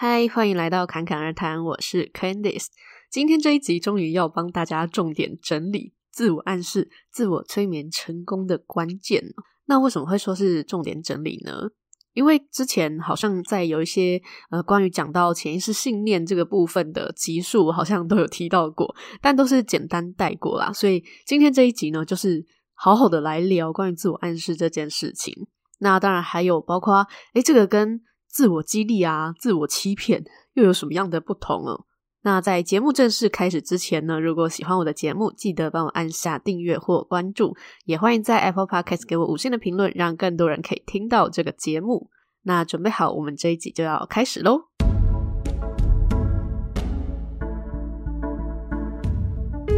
嗨，欢迎来到侃侃而谈，我是 Candice。今天这一集终于要帮大家重点整理自我暗示、自我催眠成功的关键。那为什么会说是重点整理呢？因为之前好像在有一些呃关于讲到潜意识信念这个部分的集数，好像都有提到过，但都是简单带过啦。所以今天这一集呢，就是好好的来聊关于自我暗示这件事情。那当然还有包括，诶，这个跟自我激励啊、自我欺骗又有什么样的不同哦？那在节目正式开始之前呢，如果喜欢我的节目，记得帮我按下订阅或关注，也欢迎在 Apple Podcast 给我五星的评论，让更多人可以听到这个节目。那准备好，我们这一集就要开始喽。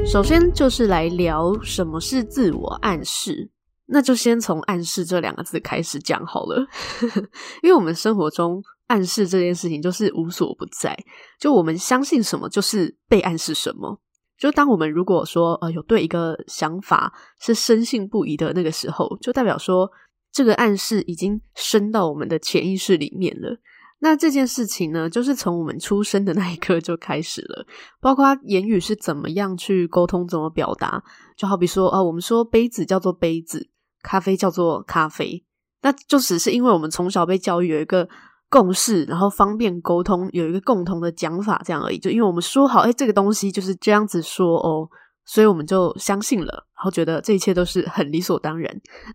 首先就是来聊什么是自我暗示，那就先从暗示这两个字开始讲好了，因为我们生活中。暗示这件事情就是无所不在，就我们相信什么，就是被暗示什么。就当我们如果说呃有对一个想法是深信不疑的那个时候，就代表说这个暗示已经深到我们的潜意识里面了。那这件事情呢，就是从我们出生的那一刻就开始了，包括言语是怎么样去沟通、怎么表达。就好比说，呃，我们说杯子叫做杯子，咖啡叫做咖啡，那就只是因为我们从小被教育有一个。共识，然后方便沟通，有一个共同的讲法，这样而已。就因为我们说好，哎，这个东西就是这样子说哦，所以我们就相信了，然后觉得这一切都是很理所当然。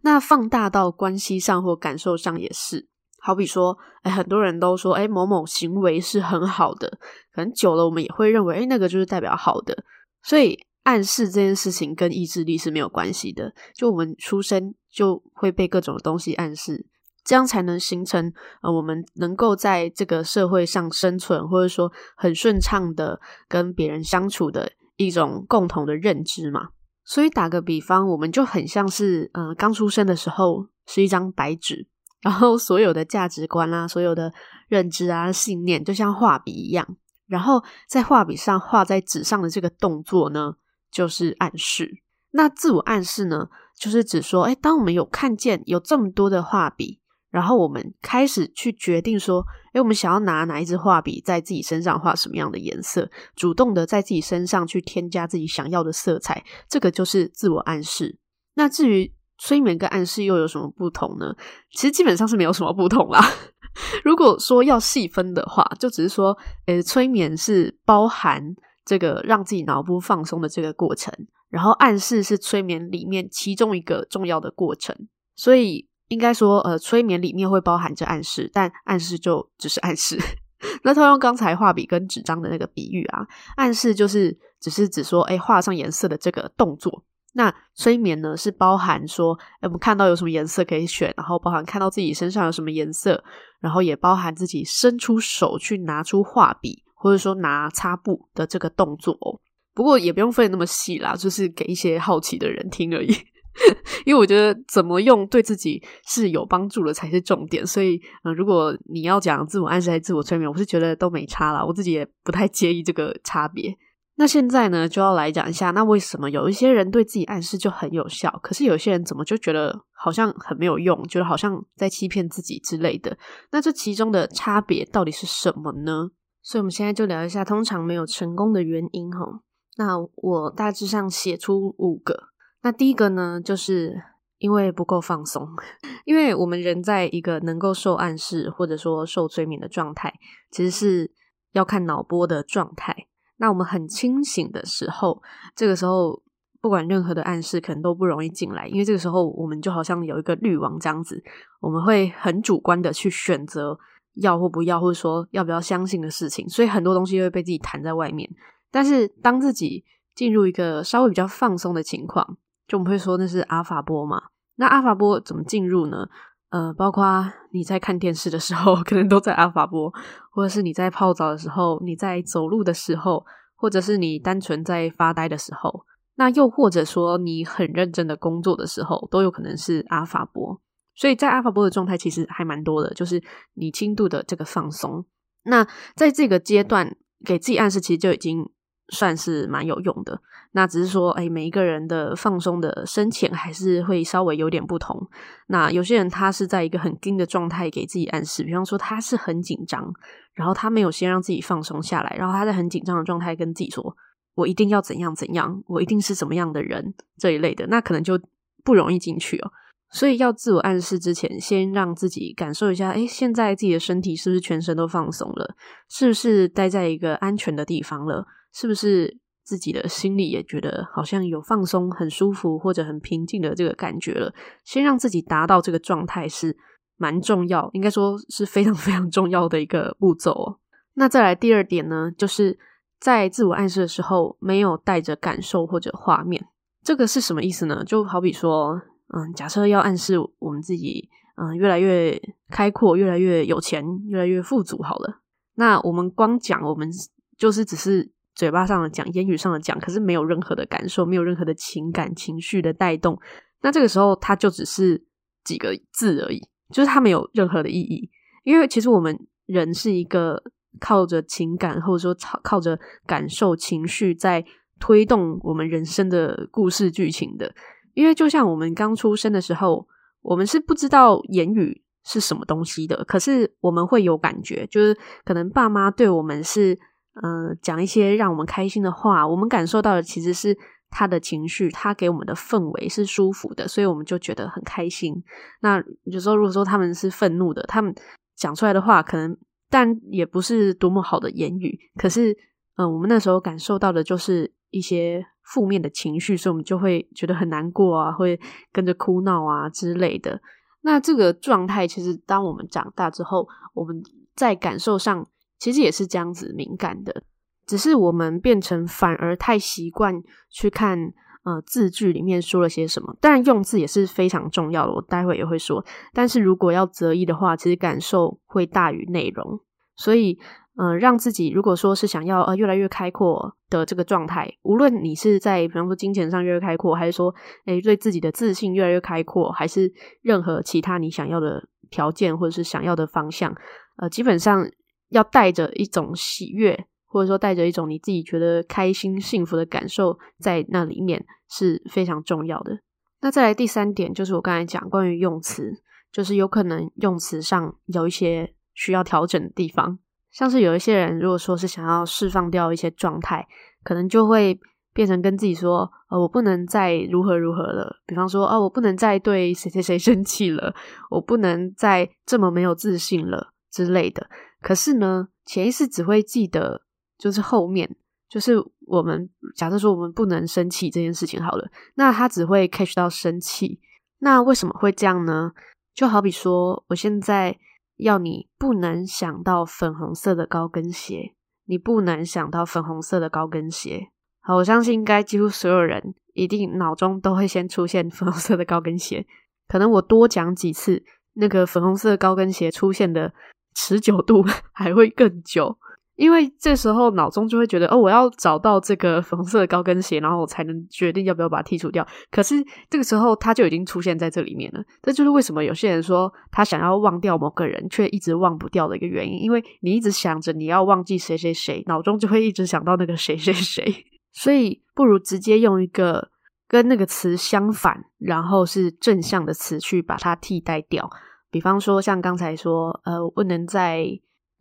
那放大到关系上或感受上也是，好比说，哎，很多人都说，哎，某某行为是很好的，可能久了我们也会认为，哎，那个就是代表好的。所以暗示这件事情跟意志力是没有关系的，就我们出生就会被各种东西暗示。这样才能形成呃，我们能够在这个社会上生存，或者说很顺畅的跟别人相处的一种共同的认知嘛。所以打个比方，我们就很像是呃刚出生的时候是一张白纸，然后所有的价值观啊、所有的认知啊、信念，就像画笔一样，然后在画笔上画在纸上的这个动作呢，就是暗示。那自我暗示呢，就是指说，哎，当我们有看见有这么多的画笔。然后我们开始去决定说，诶，我们想要拿哪一支画笔在自己身上画什么样的颜色，主动的在自己身上去添加自己想要的色彩，这个就是自我暗示。那至于催眠跟暗示又有什么不同呢？其实基本上是没有什么不同啦。如果说要细分的话，就只是说，诶，催眠是包含这个让自己脑部放松的这个过程，然后暗示是催眠里面其中一个重要的过程，所以。应该说，呃，催眠里面会包含着暗示，但暗示就只是暗示。那套用刚才画笔跟纸张的那个比喻啊，暗示就是只是指说，哎，画上颜色的这个动作。那催眠呢，是包含说，哎，我们看到有什么颜色可以选，然后包含看到自己身上有什么颜色，然后也包含自己伸出手去拿出画笔，或者说拿擦布的这个动作哦。不过也不用分那么细啦，就是给一些好奇的人听而已。因为我觉得怎么用对自己是有帮助的才是重点，所以，嗯、如果你要讲自我暗示还是自我催眠，我是觉得都没差啦，我自己也不太介意这个差别。那现在呢，就要来讲一下，那为什么有一些人对自己暗示就很有效，可是有些人怎么就觉得好像很没有用，觉得好像在欺骗自己之类的？那这其中的差别到底是什么呢？所以，我们现在就聊一下通常没有成功的原因哈。那我大致上写出五个。那第一个呢，就是因为不够放松，因为我们人在一个能够受暗示或者说受催眠的状态，其实是要看脑波的状态。那我们很清醒的时候，这个时候不管任何的暗示可能都不容易进来，因为这个时候我们就好像有一个滤网这样子，我们会很主观的去选择要或不要，或者说要不要相信的事情，所以很多东西会被自己弹在外面。但是当自己进入一个稍微比较放松的情况，就我们会说那是阿法波嘛？那阿法波怎么进入呢？呃，包括你在看电视的时候，可能都在阿法波；或者是你在泡澡的时候，你在走路的时候，或者是你单纯在发呆的时候，那又或者说你很认真的工作的时候，都有可能是阿法波。所以在阿法波的状态其实还蛮多的，就是你轻度的这个放松。那在这个阶段给自己暗示，其实就已经算是蛮有用的。那只是说，哎，每一个人的放松的深浅还是会稍微有点不同。那有些人他是在一个很紧的状态给自己暗示，比方说他是很紧张，然后他没有先让自己放松下来，然后他在很紧张的状态跟自己说：“我一定要怎样怎样，我一定是怎么样的人”这一类的，那可能就不容易进去哦。所以要自我暗示之前，先让自己感受一下，哎，现在自己的身体是不是全身都放松了？是不是待在一个安全的地方了？是不是？自己的心里也觉得好像有放松、很舒服或者很平静的这个感觉了。先让自己达到这个状态是蛮重要，应该说是非常 非常重要的一个步骤哦。那再来第二点呢，就是在自我暗示的时候没有带着感受或者画面。这个是什么意思呢？就好比说，嗯，假设要暗示我们自己，嗯，越来越开阔、越来越有钱、越来越富足，好了，那我们光讲，我们就是只是。嘴巴上的讲，言语上的讲，可是没有任何的感受，没有任何的情感情绪的带动。那这个时候，它就只是几个字而已，就是它没有任何的意义。因为其实我们人是一个靠着情感，或者说靠靠着感受情绪在推动我们人生的故事剧情的。因为就像我们刚出生的时候，我们是不知道言语是什么东西的，可是我们会有感觉，就是可能爸妈对我们是。嗯、呃，讲一些让我们开心的话，我们感受到的其实是他的情绪，他给我们的氛围是舒服的，所以我们就觉得很开心。那有时候如果说他们是愤怒的，他们讲出来的话可能，但也不是多么好的言语，可是，嗯、我们那时候感受到的就是一些负面的情绪，所以我们就会觉得很难过啊，会跟着哭闹啊之类的。那这个状态，其实当我们长大之后，我们在感受上。其实也是这样子敏感的，只是我们变成反而太习惯去看呃字句里面说了些什么。当然用字也是非常重要的，我待会也会说。但是如果要择一的话，其实感受会大于内容。所以，嗯，让自己如果说是想要呃越来越开阔的这个状态，无论你是在比方说金钱上越来越开阔，还是说诶对自己的自信越来越开阔，还是任何其他你想要的条件或者是想要的方向，呃，基本上。要带着一种喜悦，或者说带着一种你自己觉得开心、幸福的感受在那里面是非常重要的。那再来第三点，就是我刚才讲关于用词，就是有可能用词上有一些需要调整的地方。像是有一些人，如果说是想要释放掉一些状态，可能就会变成跟自己说：“呃，我不能再如何如何了。”比方说：“哦，我不能再对谁谁谁 生气了，我不能再这么没有自信了之类的。”可是呢，潜意识只会记得，就是后面，就是我们假设说我们不能生气这件事情好了，那他只会 catch 到生气。那为什么会这样呢？就好比说，我现在要你不能想到粉红色的高跟鞋，你不能想到粉红色的高跟鞋。好，我相信应该几乎所有人一定脑中都会先出现粉红色的高跟鞋。可能我多讲几次，那个粉红色高跟鞋出现的。持久度 还会更久，因为这时候脑中就会觉得哦，我要找到这个粉红色的高跟鞋，然后我才能决定要不要把它剔除掉。可是这个时候它就已经出现在这里面了。这就是为什么有些人说他想要忘掉某个人，却一直忘不掉的一个原因。因为你一直想着你要忘记谁谁谁，脑中就会一直想到那个谁谁谁。所以不如直接用一个跟那个词相反，然后是正向的词去把它替代掉。比方说，像刚才说，呃，不能再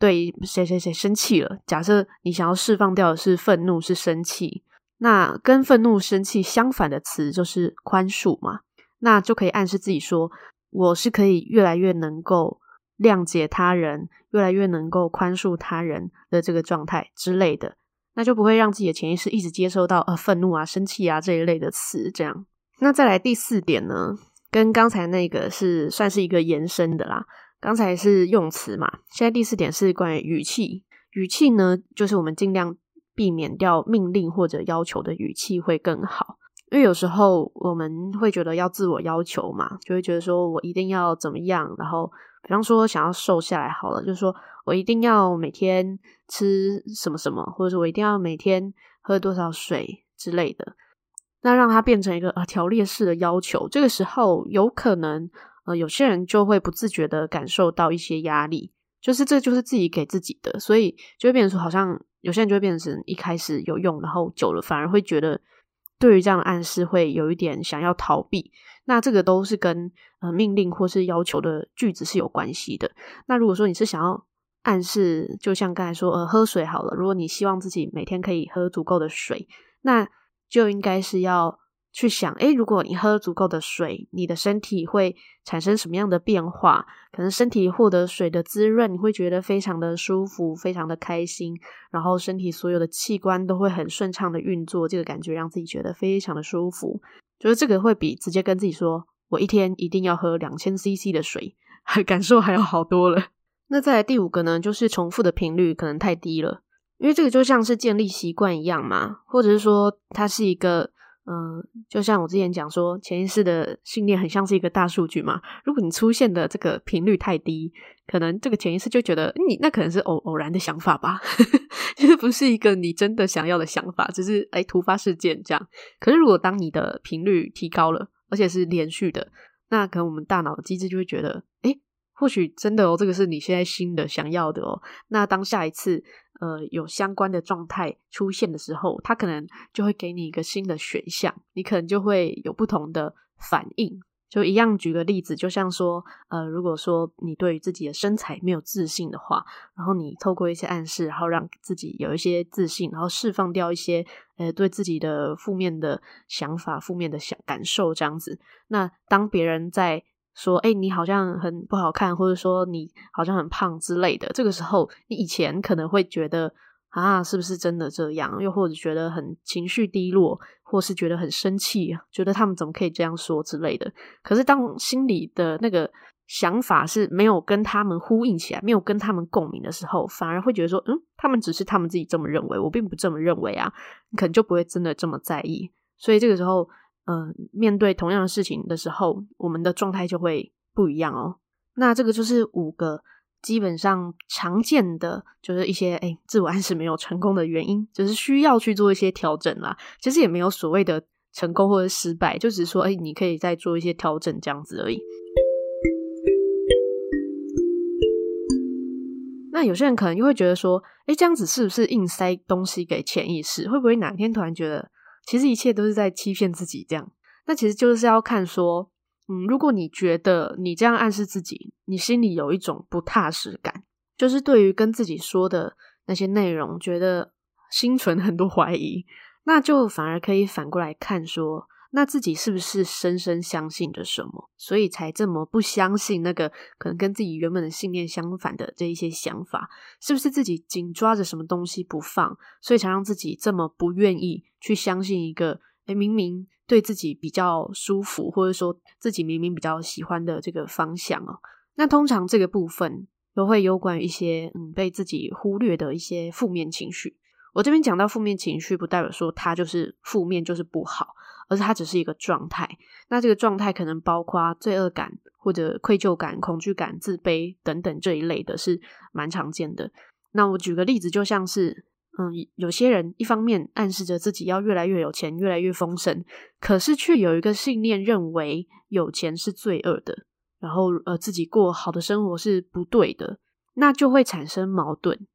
对谁谁谁生气了。假设你想要释放掉的是愤怒，是生气，那跟愤怒、生气相反的词就是宽恕嘛。那就可以暗示自己说，我是可以越来越能够谅解他人，越来越能够宽恕他人的这个状态之类的，那就不会让自己的潜意识一直接收到呃愤怒啊、生气啊这一类的词。这样，那再来第四点呢？跟刚才那个是算是一个延伸的啦。刚才是用词嘛，现在第四点是关于语气。语气呢，就是我们尽量避免掉命令或者要求的语气会更好。因为有时候我们会觉得要自我要求嘛，就会觉得说我一定要怎么样。然后，比方说想要瘦下来好了，就是说我一定要每天吃什么什么，或者是我一定要每天喝多少水之类的。那让它变成一个呃条列式的要求，这个时候有可能呃有些人就会不自觉的感受到一些压力，就是这就是自己给自己的，所以就会变成说好像有些人就会变成一开始有用，然后久了反而会觉得对于这样的暗示会有一点想要逃避。那这个都是跟呃命令或是要求的句子是有关系的。那如果说你是想要暗示，就像刚才说，呃，喝水好了，如果你希望自己每天可以喝足够的水，那就应该是要。去想，诶，如果你喝足够的水，你的身体会产生什么样的变化？可能身体获得水的滋润，你会觉得非常的舒服，非常的开心，然后身体所有的器官都会很顺畅的运作，这个感觉让自己觉得非常的舒服。就是这个会比直接跟自己说我一天一定要喝两千 CC 的水，感受还要好多了。那再来第五个呢，就是重复的频率可能太低了，因为这个就像是建立习惯一样嘛，或者是说它是一个。嗯，就像我之前讲说，潜意识的信念很像是一个大数据嘛。如果你出现的这个频率太低，可能这个潜意识就觉得你那可能是偶偶然的想法吧，就是不是一个你真的想要的想法，只是诶突发事件这样。可是如果当你的频率提高了，而且是连续的，那可能我们大脑的机制就会觉得，诶或许真的哦，这个是你现在新的想要的哦。那当下一次呃有相关的状态出现的时候，它可能就会给你一个新的选项，你可能就会有不同的反应。就一样举个例子，就像说呃，如果说你对于自己的身材没有自信的话，然后你透过一些暗示，然后让自己有一些自信，然后释放掉一些呃对自己的负面的想法、负面的想感受这样子。那当别人在说，哎、你好像很不好看，或者说你好像很胖之类的。这个时候，你以前可能会觉得啊，是不是真的这样？又或者觉得很情绪低落，或是觉得很生气，觉得他们怎么可以这样说之类的。可是，当心里的那个想法是没有跟他们呼应起来，没有跟他们共鸣的时候，反而会觉得说，嗯，他们只是他们自己这么认为，我并不这么认为啊。你可能就不会真的这么在意。所以这个时候。嗯、面对同样的事情的时候，我们的状态就会不一样哦。那这个就是五个基本上常见的，就是一些诶自我暗示没有成功的原因，就是需要去做一些调整啦。其实也没有所谓的成功或者失败，就只是说，诶你可以再做一些调整这样子而已。那有些人可能又会觉得说，诶这样子是不是硬塞东西给潜意识？会不会哪天突然觉得？其实一切都是在欺骗自己，这样。那其实就是要看说，嗯，如果你觉得你这样暗示自己，你心里有一种不踏实感，就是对于跟自己说的那些内容，觉得心存很多怀疑，那就反而可以反过来看说。那自己是不是深深相信着什么，所以才这么不相信那个可能跟自己原本的信念相反的这一些想法？是不是自己紧抓着什么东西不放，所以才让自己这么不愿意去相信一个诶明明对自己比较舒服，或者说自己明明比较喜欢的这个方向哦？那通常这个部分都会有关于一些嗯被自己忽略的一些负面情绪。我这边讲到负面情绪，不代表说它就是负面，就是不好。而是它只是一个状态，那这个状态可能包括罪恶感或者愧疚感、恐惧感、自卑等等这一类的，是蛮常见的。那我举个例子，就像是，嗯，有些人一方面暗示着自己要越来越有钱、越来越丰盛，可是却有一个信念认为有钱是罪恶的，然后呃自己过好的生活是不对的，那就会产生矛盾。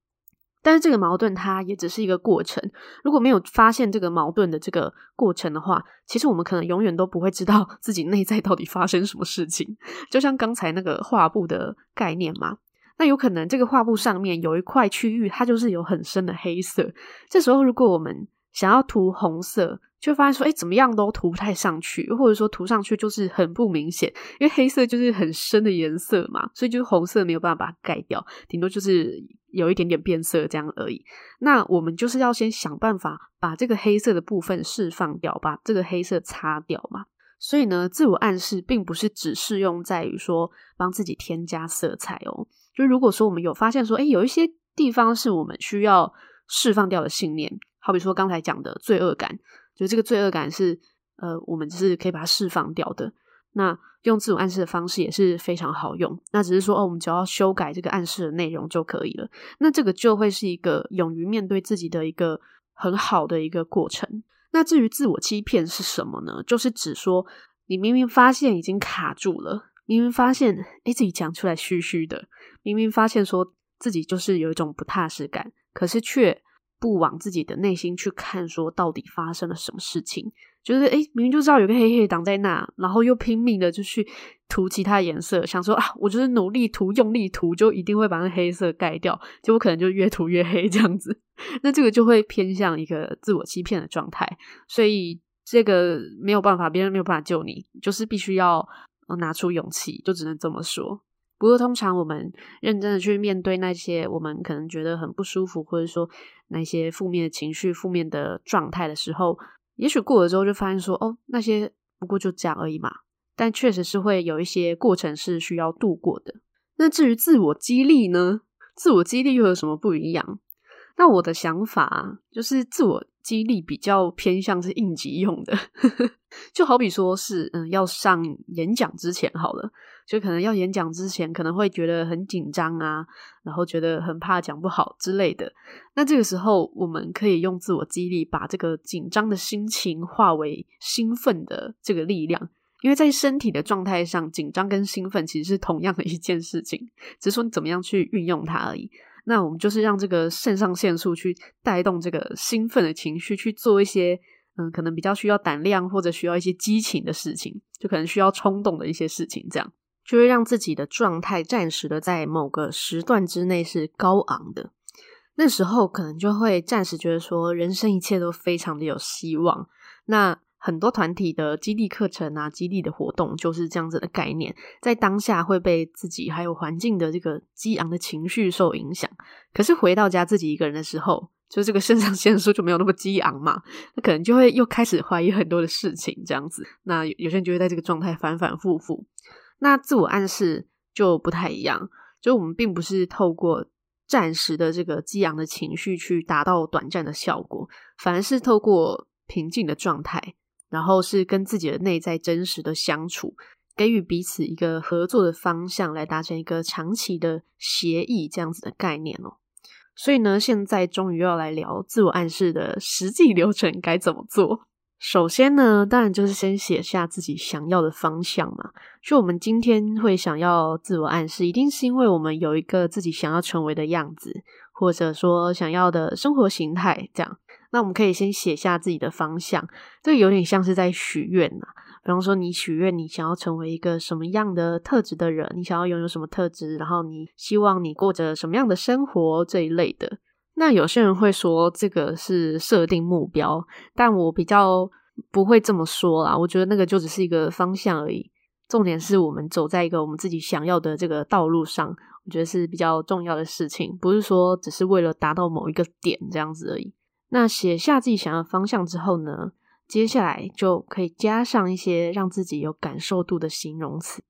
但是这个矛盾它也只是一个过程，如果没有发现这个矛盾的这个过程的话，其实我们可能永远都不会知道 自己内在到底发生什么事情。就像刚才那个画布的概念嘛，那有可能这个画布上面有一块区域，它就是有很深的黑色。这时候如果我们想要涂红色，就发现说，哎，怎么样都涂不太上去，或者说涂上去就是很不明显，因为黑色就是很深的颜色嘛，所以就是红色没有办法把它盖掉，顶多就是。有一点点变色这样而已。那我们就是要先想办法把这个黑色的部分释放掉，把这个黑色擦掉嘛。所以呢，自我暗示并不是只适用在于说帮自己添加色彩哦。就如果说我们有发现说，诶，有一些地方是我们需要释放掉的信念，好比说刚才讲的罪恶感，就这个罪恶感是呃，我们是可以把它释放掉的。那用自我暗示的方式也是非常好用。那只是说哦，我们只要修改这个暗示的内容就可以了。那这个就会是一个勇于面对自己的一个很好的一个过程。那至于自我欺骗是什么呢？就是指说你明明发现已经卡住了，明明发现诶自己讲出来虚虚的，明明发现说自己就是有一种不踏实感，可是却不往自己的内心去看，说到底发生了什么事情。就是诶，明明就知道有个黑黑挡在那，然后又拼命的就去涂其他颜色，想说啊，我就是努力涂、用力涂，就一定会把那黑色盖掉，结果可能就越涂越黑这样子。那这个就会偏向一个自我欺骗的状态，所以这个没有办法，别人没有办法救你，就是必须要拿出勇气，就只能这么说。不过通常我们认真的去面对那些我们可能觉得很不舒服，或者说那些负面的情绪、负面的状态的时候。也许过了之后就发现说，哦，那些不过就这样而已嘛。但确实是会有一些过程是需要度过的。那至于自我激励呢？自我激励又有什么不一样？那我的想法就是，自我激励比较偏向是应急用的，就好比说是，嗯，要上演讲之前好了。就可能要演讲之前，可能会觉得很紧张啊，然后觉得很怕讲不好之类的。那这个时候，我们可以用自我激励，把这个紧张的心情化为兴奋的这个力量。因为在身体的状态上，紧张跟兴奋其实是同样的一件事情，只是说你怎么样去运用它而已。那我们就是让这个肾上腺素去带动这个兴奋的情绪，去做一些嗯，可能比较需要胆量或者需要一些激情的事情，就可能需要冲动的一些事情，这样。就会让自己的状态暂时的在某个时段之内是高昂的，那时候可能就会暂时觉得说人生一切都非常的有希望。那很多团体的激励课程啊、激励的活动就是这样子的概念，在当下会被自己还有环境的这个激昂的情绪受影响。可是回到家自己一个人的时候，就这个肾上腺素就没有那么激昂嘛，那可能就会又开始怀疑很多的事情，这样子。那有些人就会在这个状态反反复复。那自我暗示就不太一样，就我们并不是透过暂时的这个激昂的情绪去达到短暂的效果，反而是透过平静的状态，然后是跟自己的内在真实的相处，给予彼此一个合作的方向，来达成一个长期的协议，这样子的概念哦。所以呢，现在终于要来聊自我暗示的实际流程该怎么做。首先呢，当然就是先写下自己想要的方向嘛。就我们今天会想要自我暗示，一定是因为我们有一个自己想要成为的样子，或者说想要的生活形态。这样，那我们可以先写下自己的方向。这有点像是在许愿呐。比方说，你许愿你想要成为一个什么样的特质的人，你想要拥有什么特质，然后你希望你过着什么样的生活这一类的。那有些人会说这个是设定目标，但我比较不会这么说啦。我觉得那个就只是一个方向而已，重点是我们走在一个我们自己想要的这个道路上，我觉得是比较重要的事情，不是说只是为了达到某一个点这样子而已。那写下自己想要方向之后呢，接下来就可以加上一些让自己有感受度的形容词，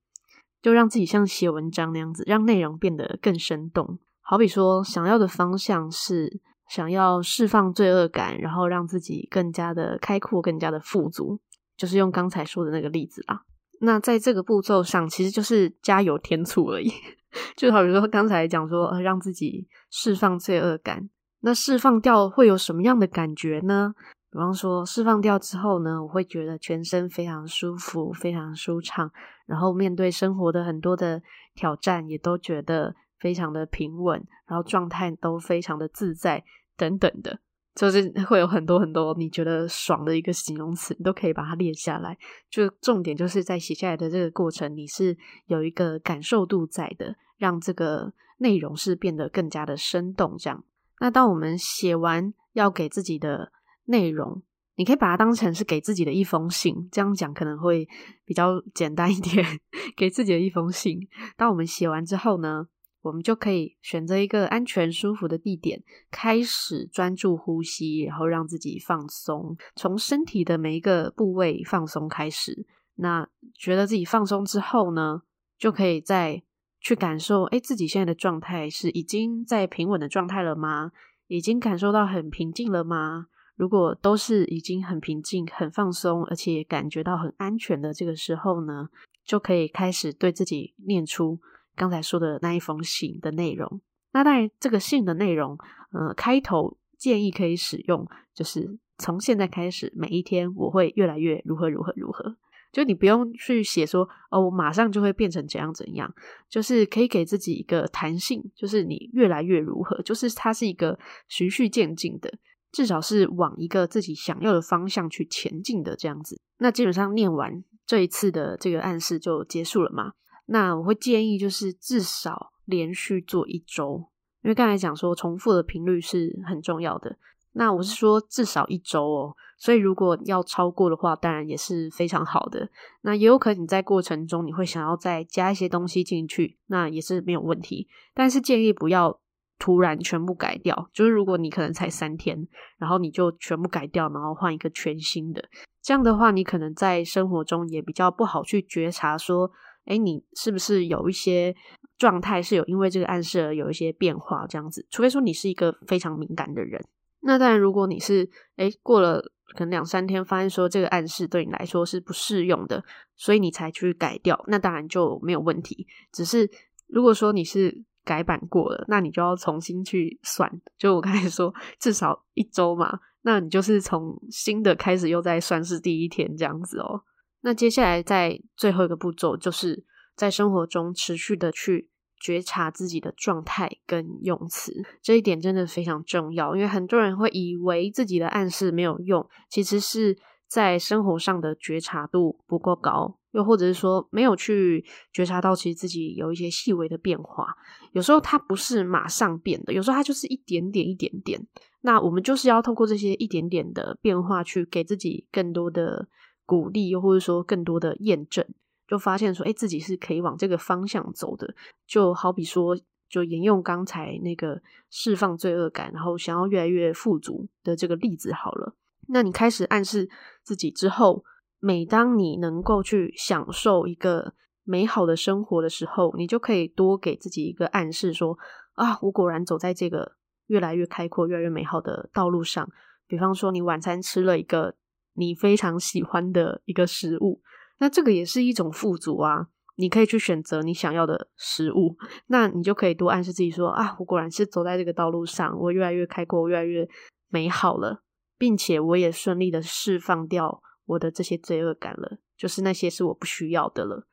就让自己像写文章那样子，让内容变得更生动。好比说，想要的方向是想要释放罪恶感，然后让自己更加的开阔、更加的富足，就是用刚才说的那个例子啦。那在这个步骤上，其实就是加油添醋而已。就好比说刚才讲说，让自己释放罪恶感，那释放掉会有什么样的感觉呢？比方说，释放掉之后呢，我会觉得全身非常舒服、非常舒畅，然后面对生活的很多的挑战，也都觉得。非常的平稳，然后状态都非常的自在，等等的，就是 会有很多很多你觉得爽的一个形容词，你都可以把它列下来。就重点就是在写下来的这个过程，你是有一个感受度在的，让这个内容是变得更加的生动。这样，那当我们写完要给自己的内容，你可以把它当成是给自己的一封信，这样讲可能会比较简单一点。给自己的一封信，当我们写完之后呢，我们就可以选择一个安全舒服的地点，开始专注呼吸，然后让自己放松，从身体的每一个部位放松开始。那觉得自己放松之后呢，就可以再去感受，诶，自己现在的状态是已经在平稳的状态了吗？已经感受到很平静了吗？如果都是已经很平静、很放松，而且感觉到很安全的这个时候呢，就可以开始对自己念出。刚才说的那一封信的内容，那当然这个信的内容，呃，开头建议可以使用，就是从现在开始，每一天我会越来越如何如何如何。就你不用去写说哦，我马上就会变成怎样怎样，就是可以给自己一个弹性，就是你越来越如何，就是它是一个循序渐进的，至少是往一个自己想要的方向去前进的这样子。那基本上念完这一次的这个暗示就结束了嘛。那我会建议就是至少连续做一周，因为刚才讲说重复的频率是很重要的。那我是说至少一周哦，所以如果要超过的话，当然也是非常好的。那也有可能你在过程中你会想要再加一些东西进去，那也是没有问题。但是建议不要突然全部改掉，就是如果你可能才三天，然后你就全部改掉，然后换一个全新的，这样的话你可能在生活中也比较不好去觉察说，诶，你是不是有一些状态是有因为这个暗示而有一些变化这样子？除非说你是一个非常敏感的人。那当然，如果你是诶过了可能两三天，发现说这个暗示对你来说是不适用的，所以你才去改掉，那当然就没有问题。只是如果说你是改版过了，那你就要重新去算。就我刚才说，至少一周嘛，那你就是从新的开始又在算是第一天这样子哦。那接下来在最后一个步骤，就是在生活中持续的去。觉察自己的状态跟用词，这一点真的非常重要。因为很多人会以为自己的暗示没有用，其实是在生活上的觉察度不够高，又或者是说没有去觉察到其实自己有一些细微的变化。有时候它不是马上变的，有时候它就是一点点、一点点。那我们就是要透过这些一点点的变化，去给自己更多的鼓励，又或者说更多的验证。就发现说，哎，自己是可以往这个方向走的。就好比说，就沿用刚才那个释放罪恶感，然后想要越来越富足的这个例子好了。那你开始暗示自己之后，每当你能够去享受一个美好的生活的时候，你就可以多给自己一个暗示说，啊，我果然走在这个越来越开阔、越来越美好的道路上。比方说，你晚餐吃了一个你非常喜欢的一个食物。那这个也是一种富足啊！你可以去选择你想要的食物，那你就可以多暗示自己说啊，我果然是走在这个道路上，我越来越开阔，越来越美好了，并且我也顺利的释放掉我的这些罪恶感了，就是那些是我不需要的了。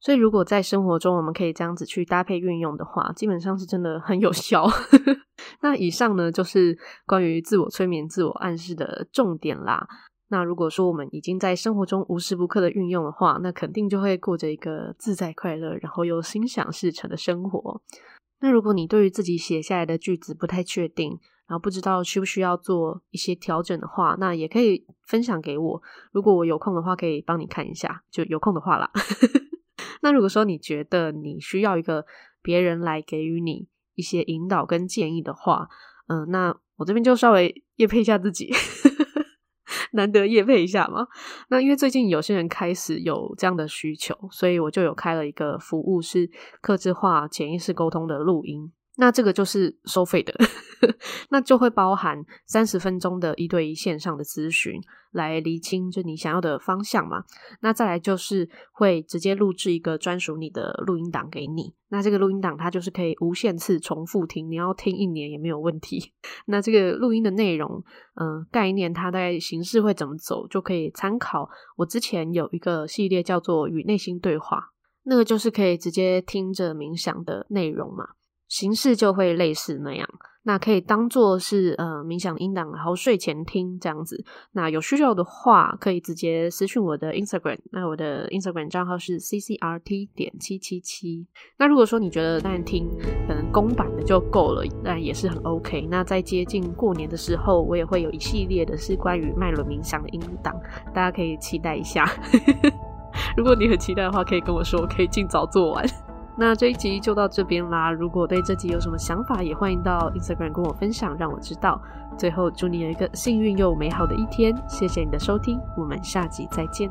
所以，如果在生活中我们可以这样子去搭配运用的话，基本上是真的很有效。那以上呢，就是关于自我催眠、自我暗示的重点啦。那如果说我们已经在生活中无时不刻的运用的话，那肯定就会过着一个自在快乐，然后又心想事成的生活。那如果你对于自己写下来的句子不太确定，然后不知道需不需要做一些调整的话，那也可以分享给我。如果我有空的话，可以帮你看一下，就有空的话啦。那如果说你觉得你需要一个别人来给予你一些引导跟建议的话，嗯、那我这边就稍微业配一下自己。难得夜配一下嘛，那因为最近有些人开始有这样的需求，所以我就有开了一个服务，是客制化潜意识沟通的录音。那这个就是收费的，那就会包含三十分钟的一对一线上的咨询，来厘清就你想要的方向嘛。那再来就是会直接录制一个专属你的录音档给你。那这个录音档它就是可以无限次重复听，你要听一年也没有问题。那这个录音的内容，嗯、概念它大概形式会怎么走，就可以参考我之前有一个系列叫做《与内心对话》，那个就是可以直接听着冥想的内容嘛。形式就会类似那样，那可以当做是呃冥想音档，然后睡前听这样子。那有需要的话，可以直接私讯我的 Instagram。那我的 Instagram 账号是 ccrt 点七七七。那如果说你觉得单听可能公版的就够了，那也是很 OK。那在接近过年的时候，我也会有一系列的是关于脉轮冥想的音档，大家可以期待一下。如果你很期待的话，可以跟我说，我可以尽早做完。那这一集就到这边啦。如果对这集有什么想法，也欢迎到 Instagram 跟我分享，让我知道。最后，祝你有一个幸运又美好的一天。谢谢你的收听，我们下集再见。